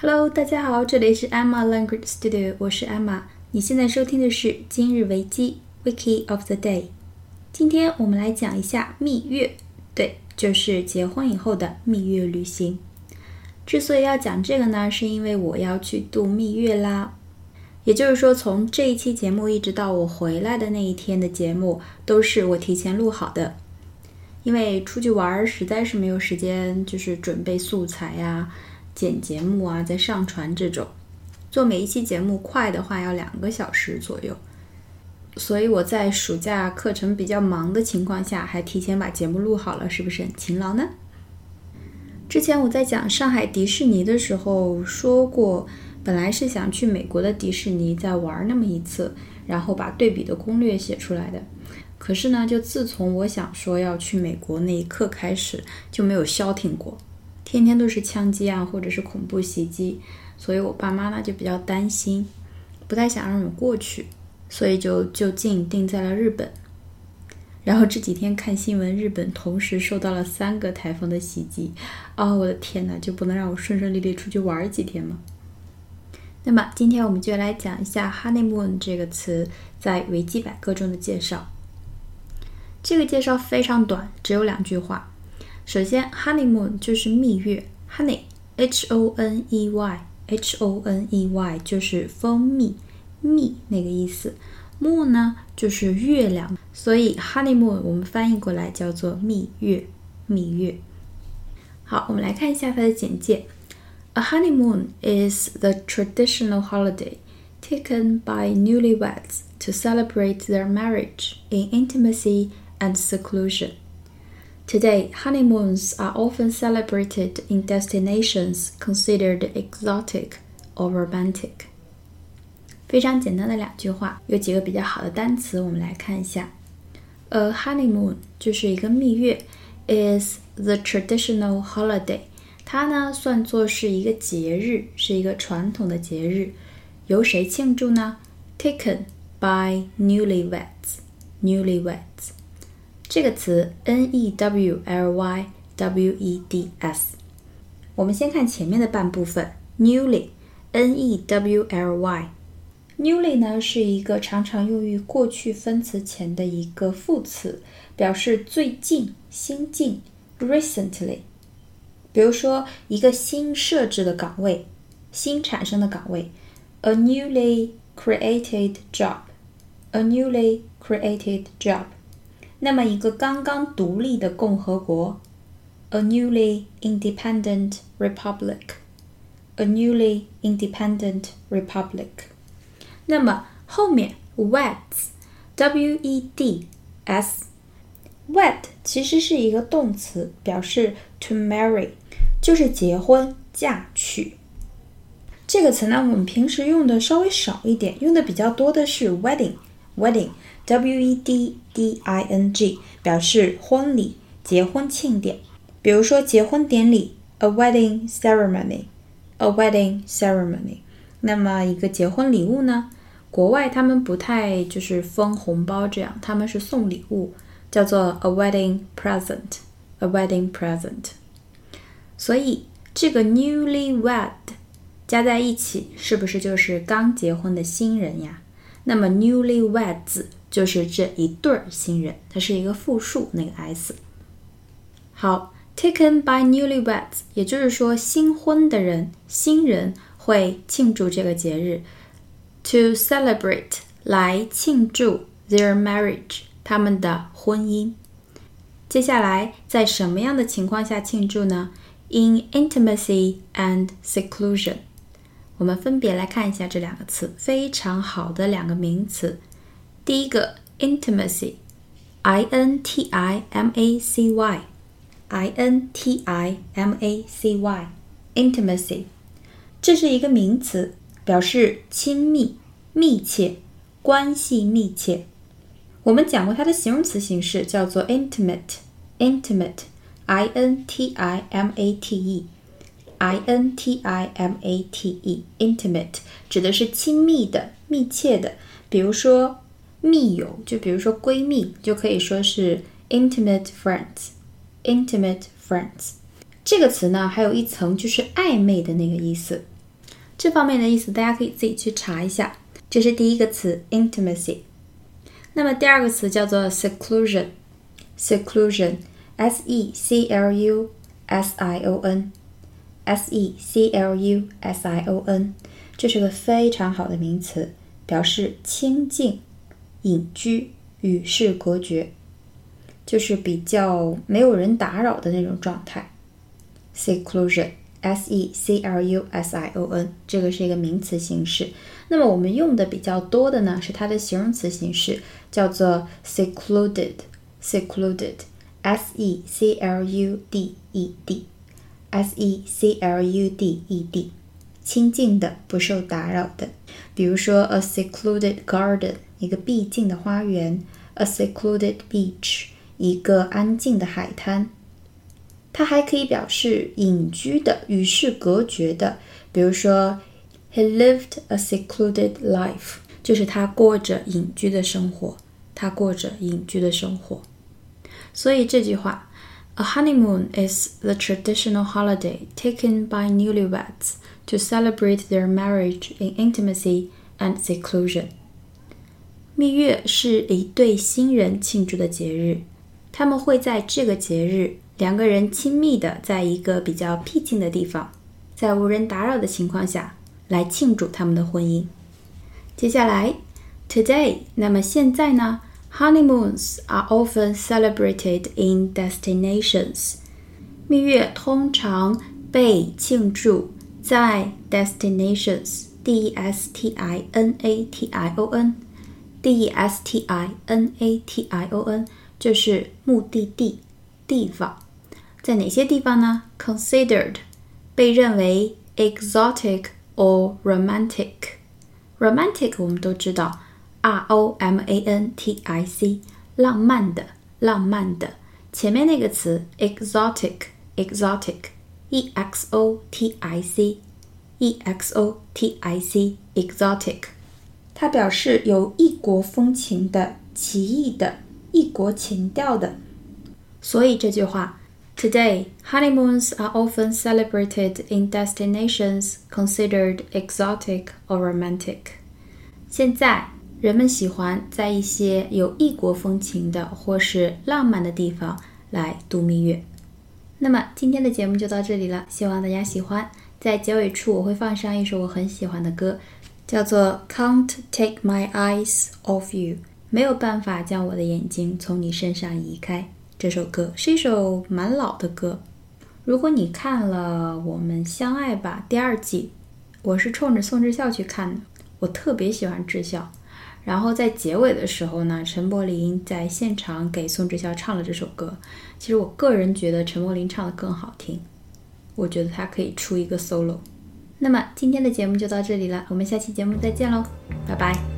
Hello，大家好，这里是 Emma Language Studio，我是 Emma。你现在收听的是今日维基 Wiki of the Day。今天我们来讲一下蜜月，对，就是结婚以后的蜜月旅行。之所以要讲这个呢，是因为我要去度蜜月啦。也就是说，从这一期节目一直到我回来的那一天的节目，都是我提前录好的。因为出去玩实在是没有时间，就是准备素材呀。剪节目啊，再上传这种，做每一期节目快的话要两个小时左右，所以我在暑假课程比较忙的情况下，还提前把节目录好了，是不是很勤劳呢？之前我在讲上海迪士尼的时候说过，本来是想去美国的迪士尼再玩那么一次，然后把对比的攻略写出来的。可是呢，就自从我想说要去美国那一刻开始，就没有消停过。天天都是枪击啊，或者是恐怖袭击，所以我爸妈呢就比较担心，不太想让我过去，所以就就近定在了日本。然后这几天看新闻，日本同时受到了三个台风的袭击，啊，我的天哪，就不能让我顺顺利利出去玩几天吗？那么今天我们就来讲一下 “honeymoon” 这个词在维基百科中的介绍。这个介绍非常短，只有两句话。首先，honeymoon 就是蜜月，honey，h o n e y，h o n e y 就是蜂蜜，蜜那个意思，moon 呢就是月亮，所以 honeymoon 我们翻译过来叫做蜜月，蜜月。好，我们来看一下它的简介。A honeymoon is the traditional holiday taken by newlyweds to celebrate their marriage in intimacy and seclusion. Today, honeymoons are often celebrated in destinations considered exotic or romantic. 非常简单的两句话，有几个比较好的单词，我们来看一下。A honeymoon 就是一个蜜月，is the traditional holiday。它呢算作是一个节日，是一个传统的节日，由谁庆祝呢？Taken by newlyweds. Newlyweds. 这个词 n e w l y w e d s，我们先看前面的半部分 newly，n e w l y，newly 呢是一个常常用于过去分词前的一个副词，表示最近、新近，recently。比如说一个新设置的岗位，新产生的岗位，a newly created job，a newly created job。 那么，一个刚刚独立的共和国，a newly independent republic，a newly independent republic。那么后面 weds，w e d s，wed 其实是一个动词，表示 to marry，就是结婚、嫁娶。这个词呢，我们平时用的稍微少一点，用的比较多的是 wedding，wedding。Wedding, W-E-D-D-I-N-G，表示婚礼、结婚庆典，比如说结婚典礼，a wedding ceremony，a wedding ceremony。那么一个结婚礼物呢？国外他们不太就是分红包这样，他们是送礼物，叫做 a wedding present，a wedding present。所以这个 newlywed 加在一起，是不是就是刚结婚的新人呀？那么 newlyweds 就是这一对儿新人，它是一个复数，那个 s。好，taken by newlyweds，也就是说新婚的人，新人会庆祝这个节日，to celebrate 来庆祝 their marriage 他们的婚姻。接下来在什么样的情况下庆祝呢？In intimacy and seclusion。我们分别来看一下这两个词，非常好的两个名词。第一个 intimacy，i n t i m a c y，i n t i m a c y，intimacy，这是一个名词，表示亲密、密切、关系密切。我们讲过它的形容词形式叫做 intimate，intimate，i n t i m a t e i n t i m a t e intimate 指的是亲密的、密切的，比如说。密友，就比如说闺蜜，就可以说是 intimate friends。intimate friends 这个词呢，还有一层就是暧昧的那个意思。这方面的意思大家可以自己去查一下。这是第一个词 intimacy。那么第二个词叫做 seclusion，seclusion s e c l u s i o n seclusion，这是个非常好的名词，表示清静、隐居、与世隔绝，就是比较没有人打扰的那种状态。seclusion，s e c l u s i o n，这个是一个名词形式。那么我们用的比较多的呢，是它的形容词形式。叫做 secluded，secluded，secluded secluded，清静的，不受打扰的。比如说 a secluded garden，一个闭静的花园；a secluded beach，一个安静的海滩。它还可以表示隐居的，与世隔绝的。比如说 he lived a secluded life。就是他过着隐居的生活，他过着隐居的生活。所以这句话 ，A honeymoon is the traditional holiday taken by newlyweds to celebrate their marriage in intimacy and seclusion。蜜月是一对新人庆祝的节日，他们会在这个节日，两个人亲密的在一个比较僻静的地方，在无人打扰的情况下来庆祝他们的婚姻。接下来，today，那么现在呢 ？Honeymoons are often celebrated in destinations。蜜月通常被庆祝在 destinations，d e s t i n a t i o n，d e s t i n a t i o n，就是目的地地方。在哪些地方呢？Considered，被认为 exotic or romantic。romantic 我们都知道 ，r o m a n t i c，浪漫的，浪漫的。前面那个词 exotic，exotic，e x o t i c，e x o t i c，exotic，它表示有异国风情的、奇异的、异国情调的。所以这句话。Today, honeymoons are often celebrated in destinations considered exotic or romantic. 现在， 人们喜欢在一些有异国风情的或是浪漫的地方来度蜜月。那么，今天的节目就到这里了，希望大家喜欢。在结尾处，我会放上一首我很喜欢的歌，叫做《Can't Take My Eyes Off You》，没有办法将我的眼睛从你身上移开。这首歌是一首蛮老的歌。如果你看了《我们相爱吧》第二季，我是冲着宋智孝去看的。我特别喜欢智孝。然后在结尾的时候呢，陈柏霖在现场给宋智孝唱了这首歌。其实我个人觉得陈柏霖唱的更好听。我觉得他可以出一个 solo。那么今天的节目就到这里了，我们下期节目再见喽，拜拜。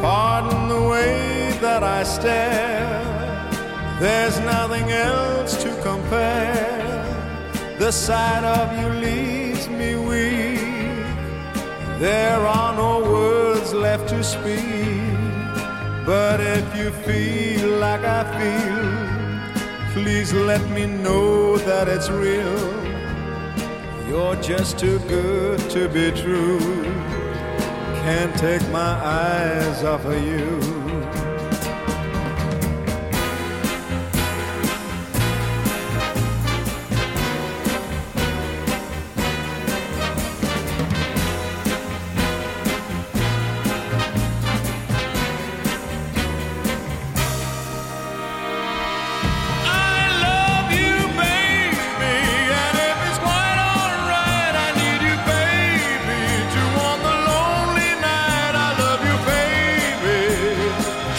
Pardon the way that I stare, there's nothing else to compare. The sight of you leaves me weak, there are no words left to speak. But if you feel like I feel, please let me know that it's real you're just too good to be true. Can't take my eyes off of you.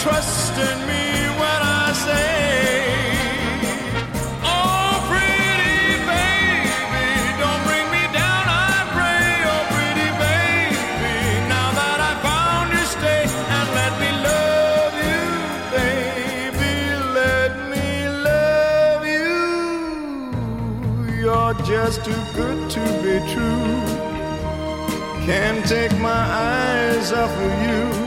trust in me when I say, Oh, pretty baby, don't bring me down, I pray. Oh, pretty baby, now that I found you, stay and let me love you, baby. Let me love you. You're just too good to be true. Can't take my eyes off of you.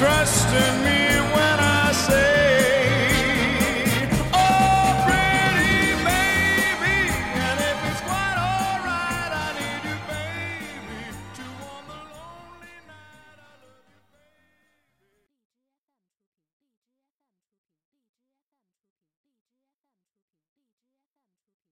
trust in me when